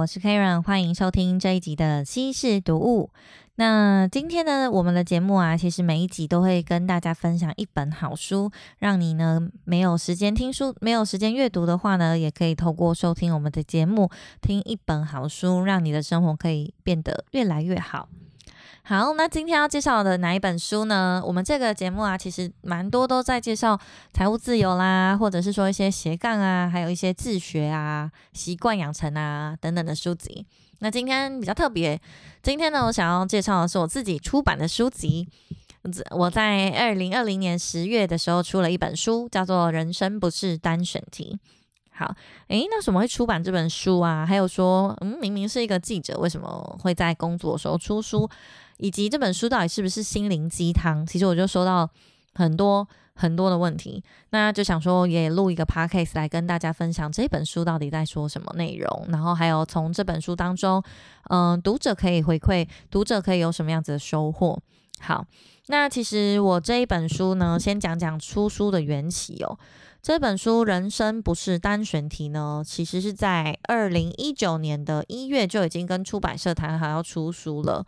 我是 Karen，欢迎收听这一集的西式读物。那今天呢，我们的节目啊，其实每一集都会跟大家分享一本好书，让你呢没有时间听书、没有时间阅读的话呢，也可以透过收听我们的节目，听一本好书，让你的生活可以变得越来越好。好，那今天要介绍的哪一本书呢？我们这个节目啊，其实蛮多都在介绍财务自由啦，或者是说一些斜杠啊，还有一些自学啊、习惯养成啊等等的书籍。那今天比较特别，今天呢，我想要介绍的是我自己出版的书籍。我在二零二零年十月的时候出了一本书，叫做《人生不是单选题》。好，诶，那什么会出版这本书啊？还有说，嗯，明明是一个记者，为什么会在工作的时候出书？以及这本书到底是不是心灵鸡汤？其实我就收到很多很多的问题，那就想说也录一个 podcast 来跟大家分享这本书到底在说什么内容，然后还有从这本书当中，嗯，读者可以回馈，读者可以有什么样子的收获。好，那其实我这一本书呢，先讲讲出书的缘起哦。这本书《人生不是单选题》呢，其实是在二零一九年的一月就已经跟出版社谈好要出书了。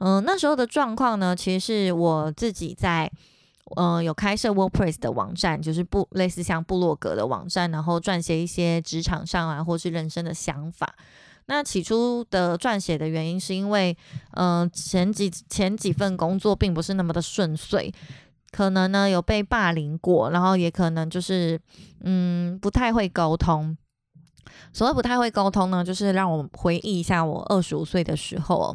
嗯，那时候的状况呢，其实是我自己在，嗯，有开设 WordPress 的网站，就是不类似像部落格的网站，然后撰写一些职场上啊，或是人生的想法。那起初的撰写的原因，是因为，嗯，前几前几份工作并不是那么的顺遂，可能呢有被霸凌过，然后也可能就是，嗯，不太会沟通。所谓不太会沟通呢，就是让我回忆一下我二十五岁的时候。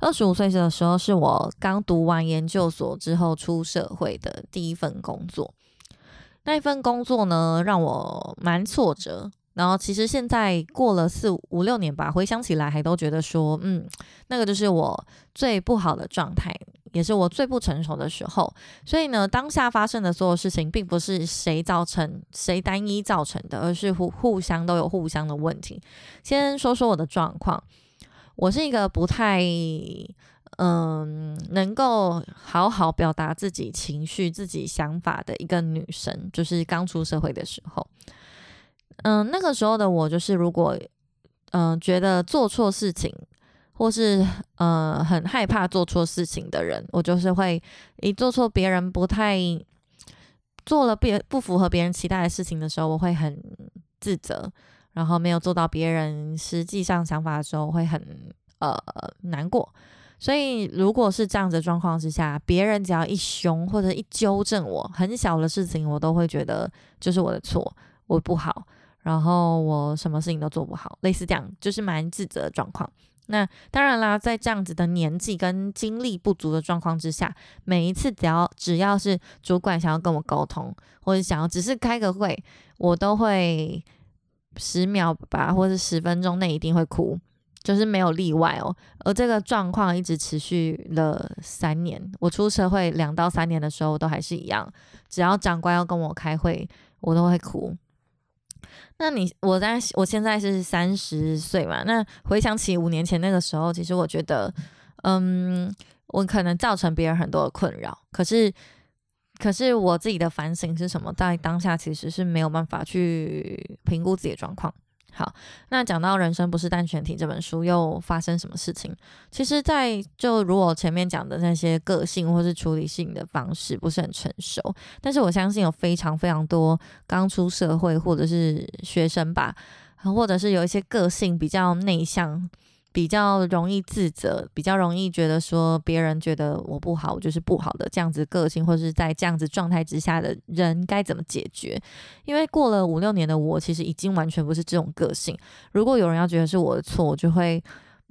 二十五岁的时候，是我刚读完研究所之后出社会的第一份工作。那一份工作呢，让我蛮挫折。然后，其实现在过了四五六年吧，回想起来还都觉得说，嗯，那个就是我最不好的状态，也是我最不成熟的时候。所以呢，当下发生的所有事情，并不是谁造成、谁单一造成的，而是互互相都有互相的问题。先说说我的状况。我是一个不太嗯能够好好表达自己情绪、自己想法的一个女生，就是刚出社会的时候，嗯，那个时候的我就是，如果嗯觉得做错事情，或是呃很害怕做错事情的人，我就是会一做错别人不太做了别不符合别人期待的事情的时候，我会很自责。然后没有做到别人实际上想法的时候，会很呃难过。所以如果是这样子状况之下，别人只要一凶或者一纠正我很小的事情，我都会觉得就是我的错，我不好，然后我什么事情都做不好，类似这样，就是蛮自责的状况。那当然啦，在这样子的年纪跟精力不足的状况之下，每一次只要只要是主管想要跟我沟通，或者想要只是开个会，我都会。十秒吧，或者十分钟内一定会哭，就是没有例外哦。而这个状况一直持续了三年，我出社会两到三年的时候都还是一样。只要长官要跟我开会，我都会哭。那你我在我现在是三十岁嘛？那回想起五年前那个时候，其实我觉得，嗯，我可能造成别人很多的困扰，可是。可是我自己的反省是什么？在当下其实是没有办法去评估自己的状况。好，那讲到《人生不是单选题》这本书，又发生什么事情？其实，在就如我前面讲的那些个性或是处理性的方式不是很成熟，但是我相信有非常非常多刚出社会或者是学生吧，或者是有一些个性比较内向。比较容易自责，比较容易觉得说别人觉得我不好，我就是不好的这样子个性，或者是在这样子状态之下的人该怎么解决？因为过了五六年的我，其实已经完全不是这种个性。如果有人要觉得是我的错，我就会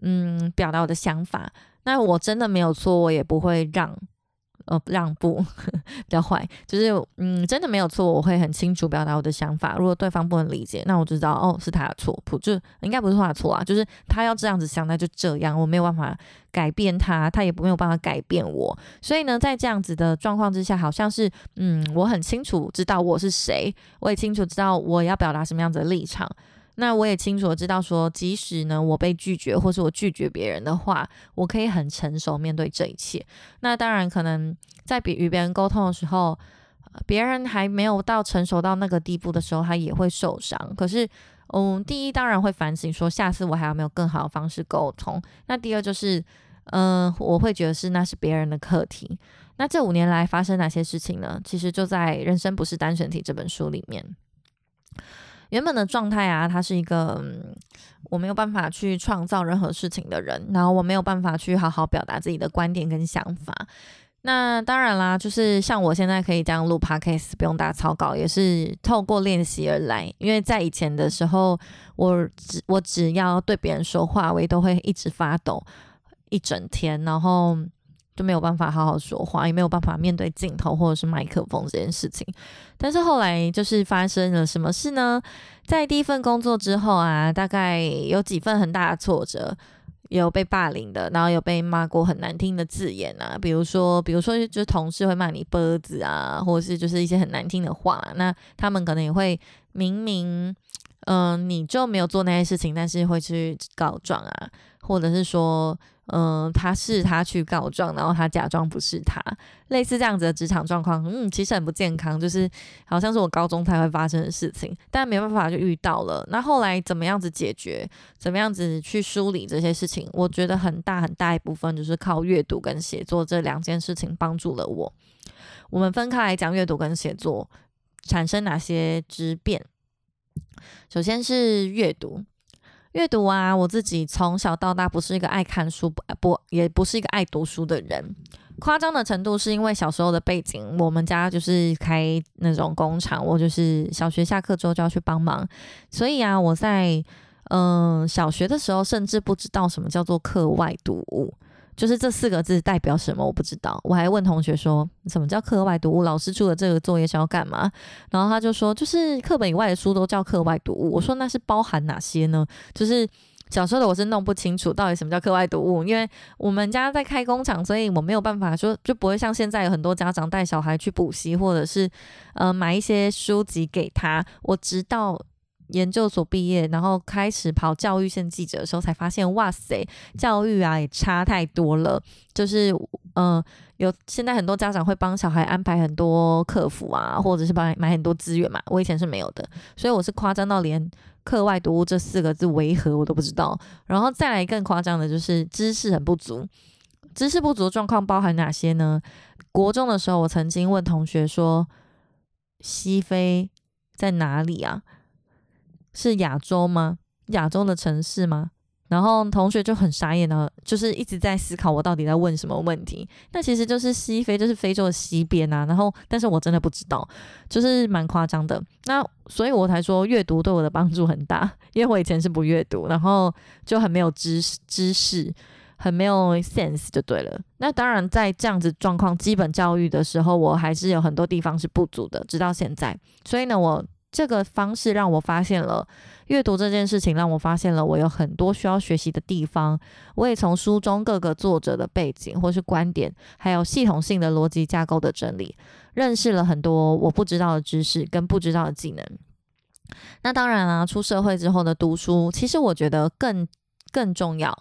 嗯表达我的想法。那我真的没有错，我也不会让。呃，让步 比较坏，就是嗯，真的没有错，我会很清楚表达我的想法。如果对方不能理解，那我就知道哦，是他的错，不就应该不是他的错啊，就是他要这样子想，那就这样，我没有办法改变他，他也没有办法改变我。所以呢，在这样子的状况之下，好像是嗯，我很清楚知道我是谁，我也清楚知道我要表达什么样子的立场。那我也清楚知道，说即使呢我被拒绝，或是我拒绝别人的话，我可以很成熟面对这一切。那当然，可能在比与别人沟通的时候，别人还没有到成熟到那个地步的时候，他也会受伤。可是嗯，第一当然会反省，说下次我还有没有更好的方式沟通。那第二就是，嗯，我会觉得是那是别人的课题。那这五年来发生哪些事情呢？其实就在《人生不是单选题》这本书里面。原本的状态啊，他是一个我没有办法去创造任何事情的人，然后我没有办法去好好表达自己的观点跟想法。那当然啦，就是像我现在可以这样录 podcast，不用打草稿，也是透过练习而来。因为在以前的时候，我只我只要对别人说话，我也都会一直发抖一整天，然后。就没有办法好好说话，也没有办法面对镜头或者是麦克风这件事情。但是后来就是发生了什么事呢？在第一份工作之后啊，大概有几份很大的挫折，有被霸凌的，然后有被骂过很难听的字眼啊，比如说，比如说就是同事会骂你“波子”啊，或者是就是一些很难听的话。那他们可能也会明明，嗯，你就没有做那些事情，但是会去告状啊，或者是说。嗯，他是他去告状，然后他假装不是他，类似这样子的职场状况，嗯，其实很不健康，就是好像是我高中才会发生的事情，但没办法就遇到了。那后来怎么样子解决，怎么样子去梳理这些事情，我觉得很大很大一部分就是靠阅读跟写作这两件事情帮助了我。我们分开来讲，阅读跟写作产生哪些质变？首先是阅读。阅读啊，我自己从小到大不是一个爱看书，不不也不是一个爱读书的人。夸张的程度是因为小时候的背景，我们家就是开那种工厂，我就是小学下课之后就要去帮忙，所以啊，我在嗯小学的时候甚至不知道什么叫做课外读物。就是这四个字代表什么？我不知道。我还问同学说，什么叫课外读物？老师出的这个作业是要干嘛？然后他就说，就是课本以外的书都叫课外读物。我说那是包含哪些呢？就是小时候的我是弄不清楚到底什么叫课外读物，因为我们家在开工厂，所以我没有办法说，就不会像现在有很多家长带小孩去补习，或者是呃买一些书籍给他。我直到。研究所毕业，然后开始跑教育线记者的时候，才发现哇塞，教育啊也差太多了。就是嗯，有现在很多家长会帮小孩安排很多客服啊，或者是帮买很多资源嘛。我以前是没有的，所以我是夸张到连课外读物这四个字为何我都不知道。然后再来更夸张的就是知识很不足，知识不足的状况包含哪些呢？国中的时候，我曾经问同学说：“西非在哪里啊？”是亚洲吗？亚洲的城市吗？然后同学就很傻眼了，就是一直在思考我到底在问什么问题。那其实就是西非，就是非洲的西边啊。然后，但是我真的不知道，就是蛮夸张的。那所以我才说阅读对我的帮助很大，因为我以前是不阅读，然后就很没有知识，知识很没有 sense 就对了。那当然，在这样子状况，基本教育的时候，我还是有很多地方是不足的，直到现在。所以呢，我。这个方式让我发现了阅读这件事情，让我发现了我有很多需要学习的地方。我也从书中各个作者的背景或是观点，还有系统性的逻辑架构的整理，认识了很多我不知道的知识跟不知道的技能。那当然啦，出社会之后的读书，其实我觉得更更重要。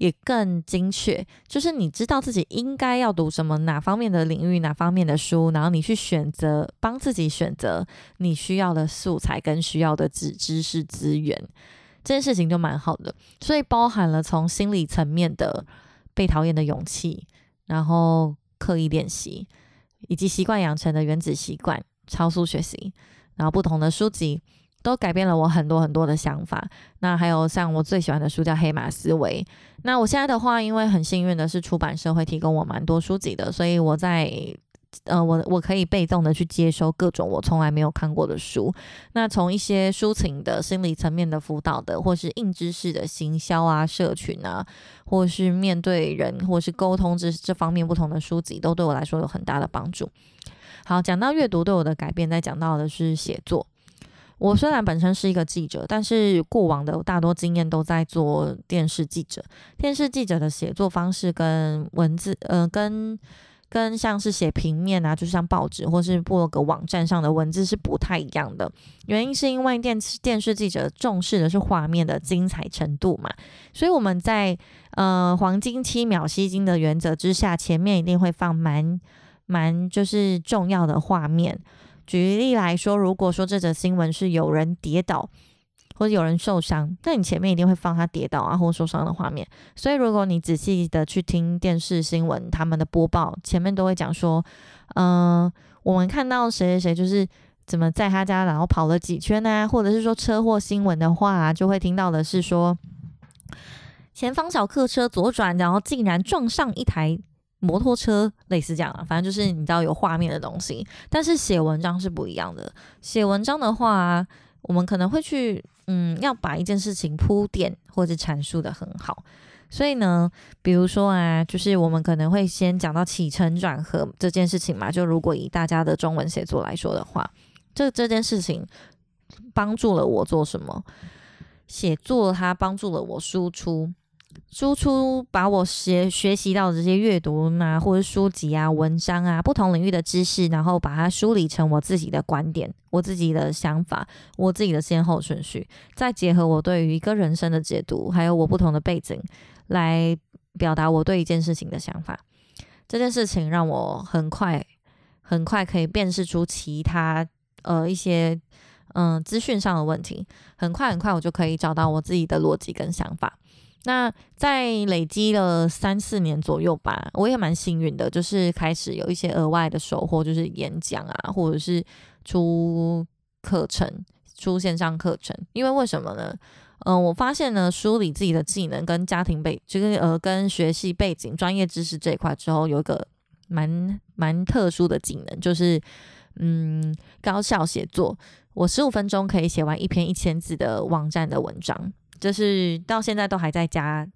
也更精确，就是你知道自己应该要读什么哪方面的领域、哪方面的书，然后你去选择，帮自己选择你需要的素材跟需要的知知识资源，这件事情就蛮好的。所以包含了从心理层面的被讨厌的勇气，然后刻意练习，以及习惯养成的原子习惯、超速学习，然后不同的书籍。都改变了我很多很多的想法。那还有像我最喜欢的书叫《黑马思维》。那我现在的话，因为很幸运的是出版社会提供我蛮多书籍的，所以我在呃，我我可以被动的去接收各种我从来没有看过的书。那从一些抒情的心理层面的辅导的，或是硬知识的行销啊、社群啊，或是面对人或是沟通这这方面不同的书籍，都对我来说有很大的帮助。好，讲到阅读对我的改变，再讲到的是写作。我虽然本身是一个记者，但是过往的大多经验都在做电视记者。电视记者的写作方式跟文字，呃，跟跟像是写平面啊，就像报纸或是部落格网站上的文字是不太一样的。原因是因为电视电视记者重视的是画面的精彩程度嘛，所以我们在呃黄金七秒吸睛的原则之下，前面一定会放蛮蛮就是重要的画面。举例来说，如果说这则新闻是有人跌倒，或者有人受伤，那你前面一定会放他跌倒啊或受伤的画面。所以如果你仔细的去听电视新闻，他们的播报前面都会讲说，嗯，我们看到谁谁谁就是怎么在他家然后跑了几圈呢？或者是说车祸新闻的话，就会听到的是说，前方小客车左转，然后竟然撞上一台。摩托车类似这样啊，反正就是你知道有画面的东西。但是写文章是不一样的。写文章的话，我们可能会去，嗯，要把一件事情铺垫或者阐述的很好。所以呢，比如说啊，就是我们可能会先讲到起承转合这件事情嘛。就如果以大家的中文写作来说的话，这这件事情帮助了我做什么？写作它帮助了我输出。输出把我学学习到的这些阅读啊，或者书籍啊、文章啊，不同领域的知识，然后把它梳理成我自己的观点、我自己的想法、我自己的先后顺序，再结合我对于一个人生的解读，还有我不同的背景，来表达我对一件事情的想法。这件事情让我很快、很快可以辨识出其他呃一些嗯资讯上的问题，很快很快我就可以找到我自己的逻辑跟想法。那在累积了三四年左右吧，我也蛮幸运的，就是开始有一些额外的收获，就是演讲啊，或者是出课程、出线上课程。因为为什么呢？嗯，我发现呢，梳理自己的技能跟家庭背，就是呃，跟学习背景、专业知识这一块之后，有一个蛮蛮特殊的技能，就是嗯，高效写作。我十五分钟可以写完一篇一千字的网站的文章。就是到现在都还在加，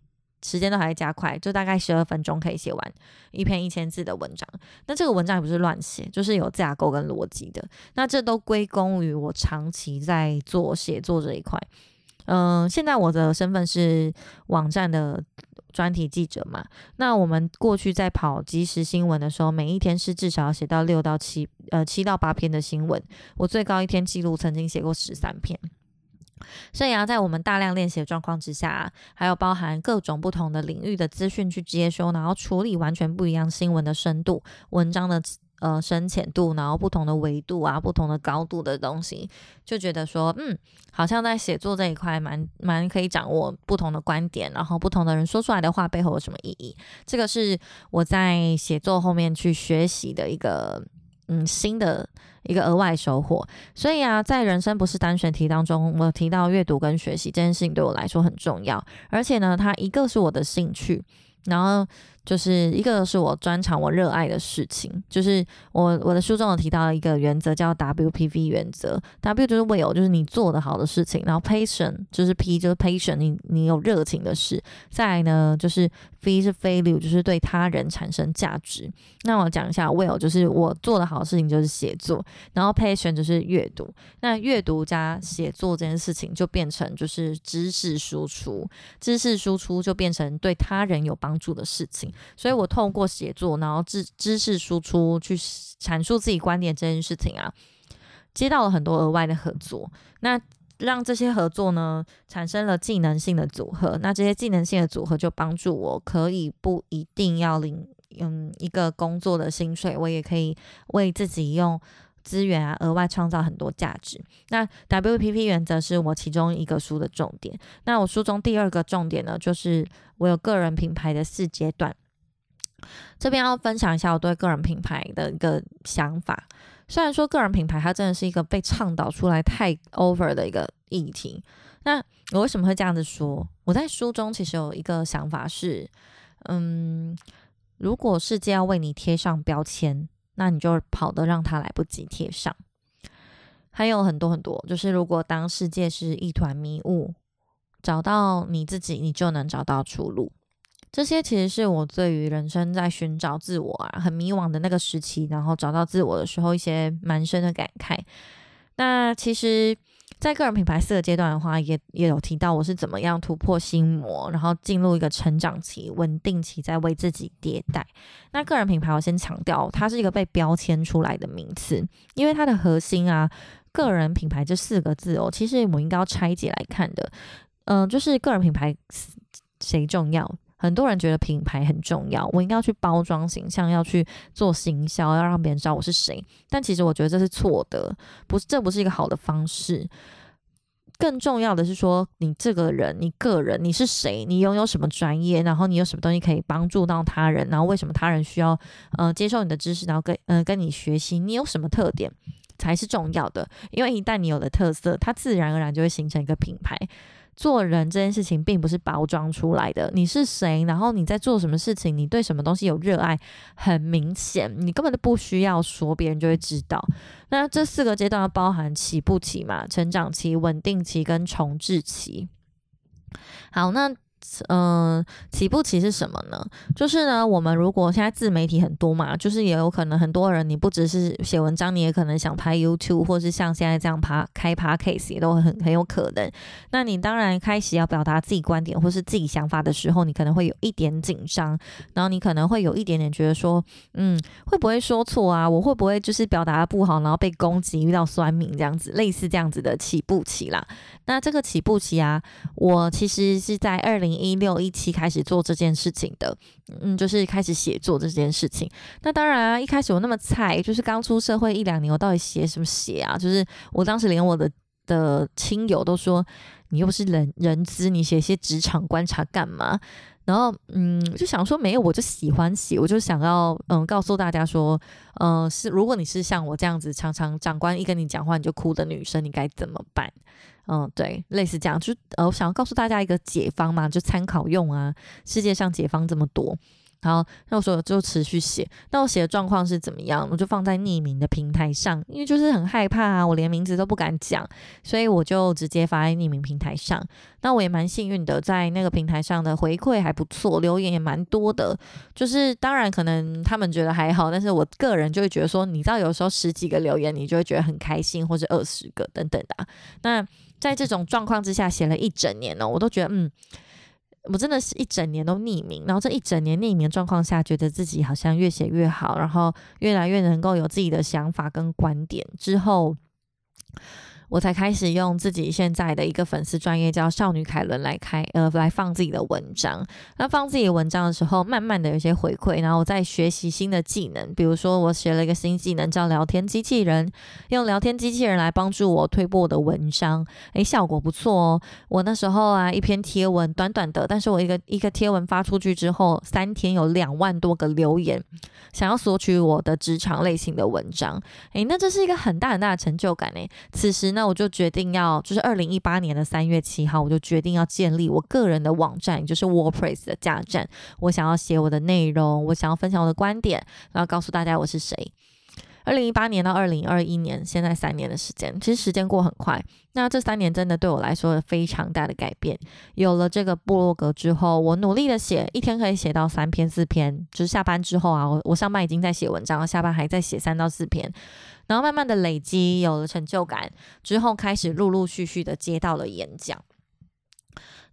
时间都还在加快，就大概十二分钟可以写完一篇一千字的文章。那这个文章也不是乱写，就是有架构跟逻辑的。那这都归功于我长期在做写作这一块。嗯，现在我的身份是网站的专题记者嘛。那我们过去在跑即时新闻的时候，每一天是至少要写到六到七呃七到八篇的新闻。我最高一天记录曾经写过十三篇。所以啊，在我们大量练习的状况之下，还有包含各种不同的领域的资讯去接收，然后处理完全不一样新闻的深度、文章的呃深浅度，然后不同的维度啊、不同的高度的东西，就觉得说，嗯，好像在写作这一块蛮蛮可以掌握不同的观点，然后不同的人说出来的话背后有什么意义。这个是我在写作后面去学习的一个嗯新的。一个额外收获，所以啊，在人生不是单选题当中，我提到阅读跟学习这件事情对我来说很重要，而且呢，它一个是我的兴趣，然后。就是一个是我专长、我热爱的事情，就是我我的书中有提到一个原则叫 WPV 原则，W 就是 will，就是你做的好的事情，然后 patient 就是 P 就是 patient，你你有热情的事，再来呢就是 V 是非利就是对他人产生价值。那我讲一下 will，就是我做的好事情就是写作，然后 patient 就是阅读，那阅读加写作这件事情就变成就是知识输出，知识输出就变成对他人有帮助的事情。所以我透过写作，然后知知识输出去阐述自己观点这件事情啊，接到了很多额外的合作，那让这些合作呢产生了技能性的组合，那这些技能性的组合就帮助我可以不一定要领嗯一个工作的薪水，我也可以为自己用。资源啊，额外创造很多价值。那 WPP 原则是我其中一个书的重点。那我书中第二个重点呢，就是我有个人品牌的四阶段。这边要分享一下我对个人品牌的一个想法。虽然说个人品牌它真的是一个被倡导出来太 over 的一个议题。那我为什么会这样子说？我在书中其实有一个想法是，嗯，如果世界要为你贴上标签。那你就跑得让他来不及贴上，还有很多很多，就是如果当世界是一团迷雾，找到你自己，你就能找到出路。这些其实是我对于人生在寻找自我啊，很迷惘的那个时期，然后找到自我的时候一些蛮深的感慨。那其实。在个人品牌四个阶段的话，也也有提到我是怎么样突破心魔，然后进入一个成长期、稳定期，在为自己迭代。那个人品牌，我先强调，它是一个被标签出来的名词，因为它的核心啊，个人品牌这四个字哦，其实我应该要拆解来看的。嗯，就是个人品牌谁重要？很多人觉得品牌很重要，我应该要去包装形象，要去做行销，要让别人知道我是谁。但其实我觉得这是错的，不是，这不是一个好的方式。更重要的是说，你这个人，你个人，你是谁？你拥有什么专业？然后你有什么东西可以帮助到他人？然后为什么他人需要呃接受你的知识？然后跟呃跟你学习？你有什么特点才是重要的？因为一旦你有了特色，它自然而然就会形成一个品牌。做人这件事情并不是包装出来的，你是谁，然后你在做什么事情，你对什么东西有热爱，很明显，你根本都不需要说，别人就会知道。那这四个阶段要包含起步期嘛、成长期、稳定期跟重置期。好，那。嗯，起步期是什么呢？就是呢，我们如果现在自媒体很多嘛，就是也有可能很多人，你不只是写文章，你也可能想拍 YouTube，或是像现在这样爬开趴 case 也都很很有可能。那你当然开始要表达自己观点或是自己想法的时候，你可能会有一点紧张，然后你可能会有一点点觉得说，嗯，会不会说错啊？我会不会就是表达的不好，然后被攻击，遇到酸民这样子，类似这样子的起步期啦。那这个起步期啊，我其实是在二零。一六一七开始做这件事情的，嗯，就是开始写作这件事情。那当然啊，一开始我那么菜，就是刚出社会一两年，我到底写什么写啊？就是我当时连我的的亲友都说，你又不是人人资，你写些职场观察干嘛？然后，嗯，就想说没有，我就喜欢写，我就想要，嗯，告诉大家说，嗯，是如果你是像我这样子，常常长官一跟你讲话你就哭的女生，你该怎么办？嗯，对，类似这样，就呃，我想要告诉大家一个解方嘛，就参考用啊。世界上解方这么多。好，那我说就持续写。那我写的状况是怎么样？我就放在匿名的平台上，因为就是很害怕啊，我连名字都不敢讲，所以我就直接发在匿名平台上。那我也蛮幸运的，在那个平台上的回馈还不错，留言也蛮多的。就是当然可能他们觉得还好，但是我个人就会觉得说，你知道有时候十几个留言，你就会觉得很开心，或者二十个等等的。那在这种状况之下，写了一整年呢，我都觉得嗯。我真的是一整年都匿名，然后这一整年匿名状况下，觉得自己好像越写越好，然后越来越能够有自己的想法跟观点之后。我才开始用自己现在的一个粉丝专业叫少女凯伦来开呃来放自己的文章。那放自己的文章的时候，慢慢的有些回馈，然后我在学习新的技能，比如说我学了一个新技能叫聊天机器人，用聊天机器人来帮助我推播我的文章，诶，效果不错哦。我那时候啊，一篇贴文短短的，但是我一个一个贴文发出去之后，三天有两万多个留言，想要索取我的职场类型的文章，诶，那这是一个很大很大的成就感诶。此时呢。我就决定要，就是二零一八年的三月七号，我就决定要建立我个人的网站，就是 WordPress 的架站。我想要写我的内容，我想要分享我的观点，然后告诉大家我是谁。二零一八年到二零二一年，现在三年的时间，其实时间过很快。那这三年真的对我来说非常大的改变。有了这个部落格之后，我努力的写，一天可以写到三篇四篇。就是下班之后啊，我我上班已经在写文章，下班还在写三到四篇。然后慢慢的累积，有了成就感之后，开始陆陆续续的接到了演讲。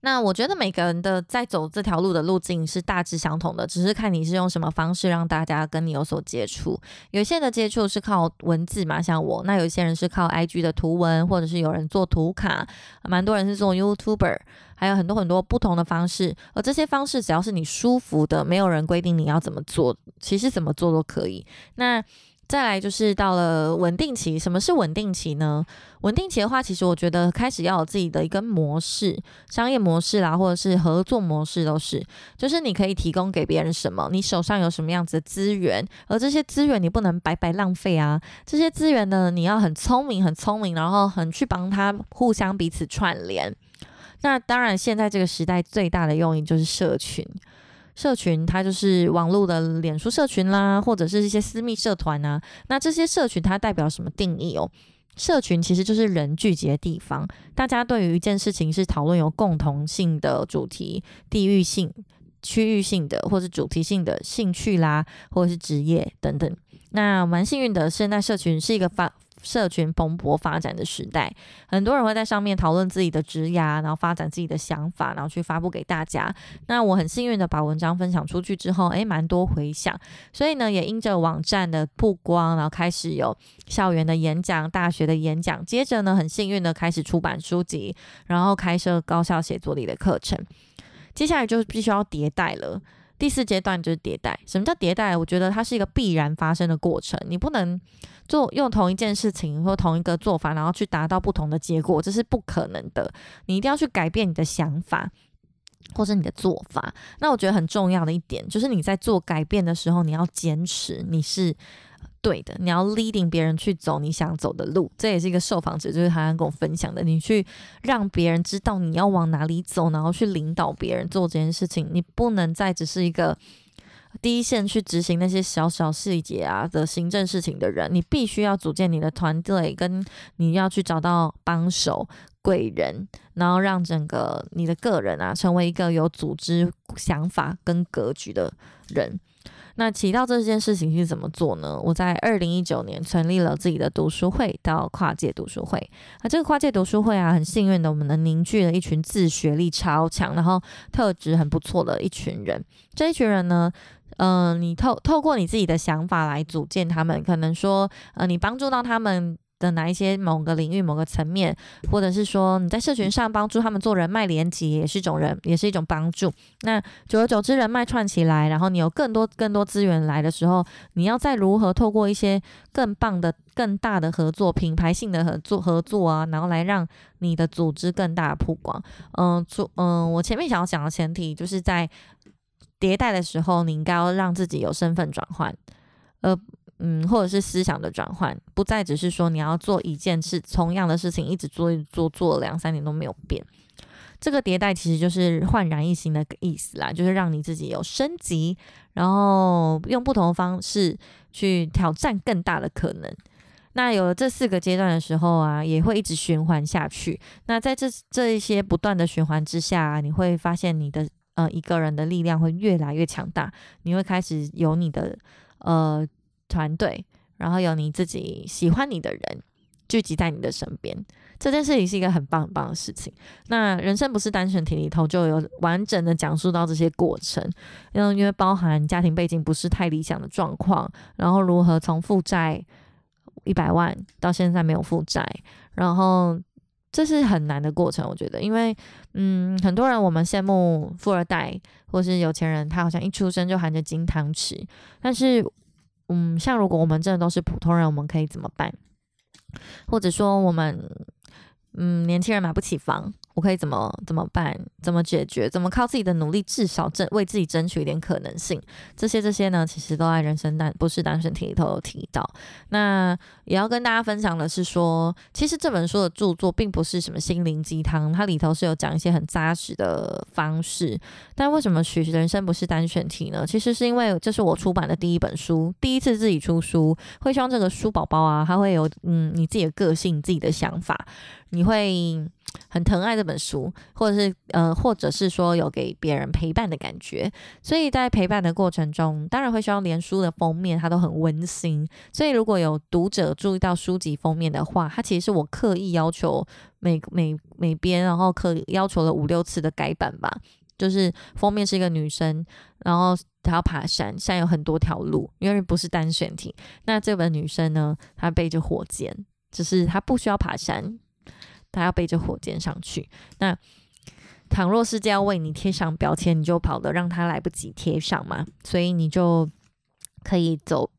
那我觉得每个人的在走这条路的路径是大致相同的，只是看你是用什么方式让大家跟你有所接触。有些的接触是靠文字嘛，像我；那有些人是靠 IG 的图文，或者是有人做图卡，蛮多人是做 YouTuber，还有很多很多不同的方式。而这些方式只要是你舒服的，没有人规定你要怎么做，其实怎么做都可以。那再来就是到了稳定期，什么是稳定期呢？稳定期的话，其实我觉得开始要有自己的一个模式，商业模式啦，或者是合作模式都是，就是你可以提供给别人什么，你手上有什么样子的资源，而这些资源你不能白白浪费啊，这些资源呢，你要很聪明，很聪明，然后很去帮他互相彼此串联。那当然，现在这个时代最大的用意就是社群。社群它就是网络的脸书社群啦，或者是一些私密社团啊。那这些社群它代表什么定义哦？社群其实就是人聚集的地方，大家对于一件事情是讨论有共同性的主题、地域性、区域性的，或者主题性的兴趣啦，或者是职业等等。那蛮幸运的，现在社群是一个发。社群蓬勃发展的时代，很多人会在上面讨论自己的职涯，然后发展自己的想法，然后去发布给大家。那我很幸运的把文章分享出去之后，诶，蛮多回响，所以呢，也因着网站的曝光，然后开始有校园的演讲、大学的演讲，接着呢，很幸运的开始出版书籍，然后开设高校写作里的课程。接下来就必须要迭代了。第四阶段就是迭代。什么叫迭代？我觉得它是一个必然发生的过程，你不能做用同一件事情或同一个做法，然后去达到不同的结果，这是不可能的。你一定要去改变你的想法，或是你的做法。那我觉得很重要的一点就是你在做改变的时候，你要坚持，你是。对的，你要 leading 别人去走你想走的路，这也是一个受访者，就是他跟我分享的。你去让别人知道你要往哪里走，然后去领导别人做这件事情。你不能再只是一个第一线去执行那些小小细节啊的行政事情的人，你必须要组建你的团队，跟你要去找到帮手、贵人，然后让整个你的个人啊成为一个有组织、想法跟格局的人。那提到这件事情是怎么做呢？我在二零一九年成立了自己的读书会，到跨界读书会。那这个跨界读书会啊，很幸运的，我们能凝聚了一群自学力超强，然后特质很不错的一群人。这一群人呢，嗯，你透透过你自己的想法来组建他们，可能说，呃，你帮助到他们。的哪一些某个领域、某个层面，或者是说你在社群上帮助他们做人脉连接，也是一种人，也是一种帮助。那久而久之，人脉串起来，然后你有更多、更多资源来的时候，你要再如何透过一些更棒的、更大的合作、品牌性的合作合作啊，然后来让你的组织更大的曝光。嗯，做嗯，我前面想要讲的前提，就是在迭代的时候，你应该要让自己有身份转换，呃。嗯，或者是思想的转换，不再只是说你要做一件事，同样的事情一直做一做，做两三年都没有变。这个迭代其实就是焕然一新的意思啦，就是让你自己有升级，然后用不同的方式去挑战更大的可能。那有了这四个阶段的时候啊，也会一直循环下去。那在这这一些不断的循环之下，你会发现你的呃一个人的力量会越来越强大，你会开始有你的呃。团队，然后有你自己喜欢你的人聚集在你的身边，这件事情是一个很棒很棒的事情。那人生不是单选题里头就有完整的讲述到这些过程，因因为包含家庭背景不是太理想的状况，然后如何从负债一百万到现在没有负债，然后这是很难的过程。我觉得，因为嗯，很多人我们羡慕富二代或是有钱人，他好像一出生就含着金汤匙，但是。嗯，像如果我们真的都是普通人，我们可以怎么办？或者说，我们嗯，年轻人买不起房。我可以怎么怎么办？怎么解决？怎么靠自己的努力，至少争为自己争取一点可能性？这些这些呢，其实都在人生单不是单身题里头有提到。那也要跟大家分享的是说，其实这本书的著作并不是什么心灵鸡汤，它里头是有讲一些很扎实的方式。但为什么取人生不是单选题呢？其实是因为这是我出版的第一本书，第一次自己出书，会希望这个书宝宝啊，它会有嗯你自己的个性、自己的想法，你会。很疼爱这本书，或者是呃，或者是说有给别人陪伴的感觉，所以在陪伴的过程中，当然会希望连书的封面它都很温馨。所以如果有读者注意到书籍封面的话，它其实是我刻意要求每每每边，然后刻要求了五六次的改版吧。就是封面是一个女生，然后她要爬山，山有很多条路，因为不是单选题。那这本女生呢，她背着火箭，只是她不需要爬山。他要背着火箭上去。那倘若世界要为你贴上标签，你就跑得让他来不及贴上嘛。所以你就可以走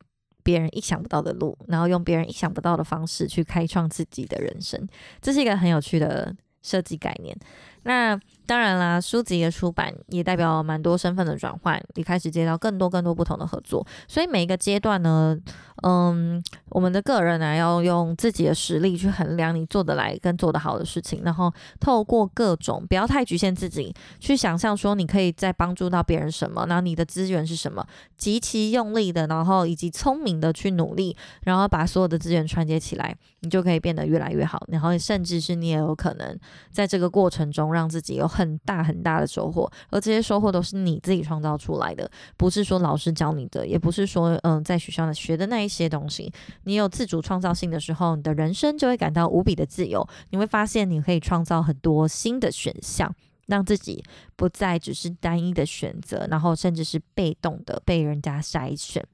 别人意想不到的路，然后用别人意想不到的方式去开创自己的人生。这是一个很有趣的设计概念。那当然啦，书籍的出版也代表蛮多身份的转换，你开始接到更多更多不同的合作。所以每一个阶段呢，嗯，我们的个人呢要用自己的实力去衡量你做得来跟做得好的事情，然后透过各种不要太局限自己，去想象说你可以再帮助到别人什么，然后你的资源是什么，极其用力的，然后以及聪明的去努力，然后把所有的资源串接起来，你就可以变得越来越好。然后甚至是你也有可能在这个过程中让自己有很大很大的收获，而这些收获都是你自己创造出来的，不是说老师教你的，也不是说嗯在学校呢学的那一些东西。你有自主创造性的时候，你的人生就会感到无比的自由。你会发现你可以创造很多新的选项，让自己不再只是单一的选择，然后甚至是被动的被人家筛选。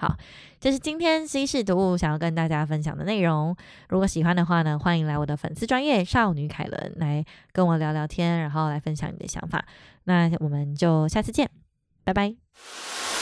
好，这是今天西式读物想要跟大家分享的内容。如果喜欢的话呢，欢迎来我的粉丝专业少女凯伦来跟我聊聊天，然后来分享你的想法。那我们就下次见。拜拜。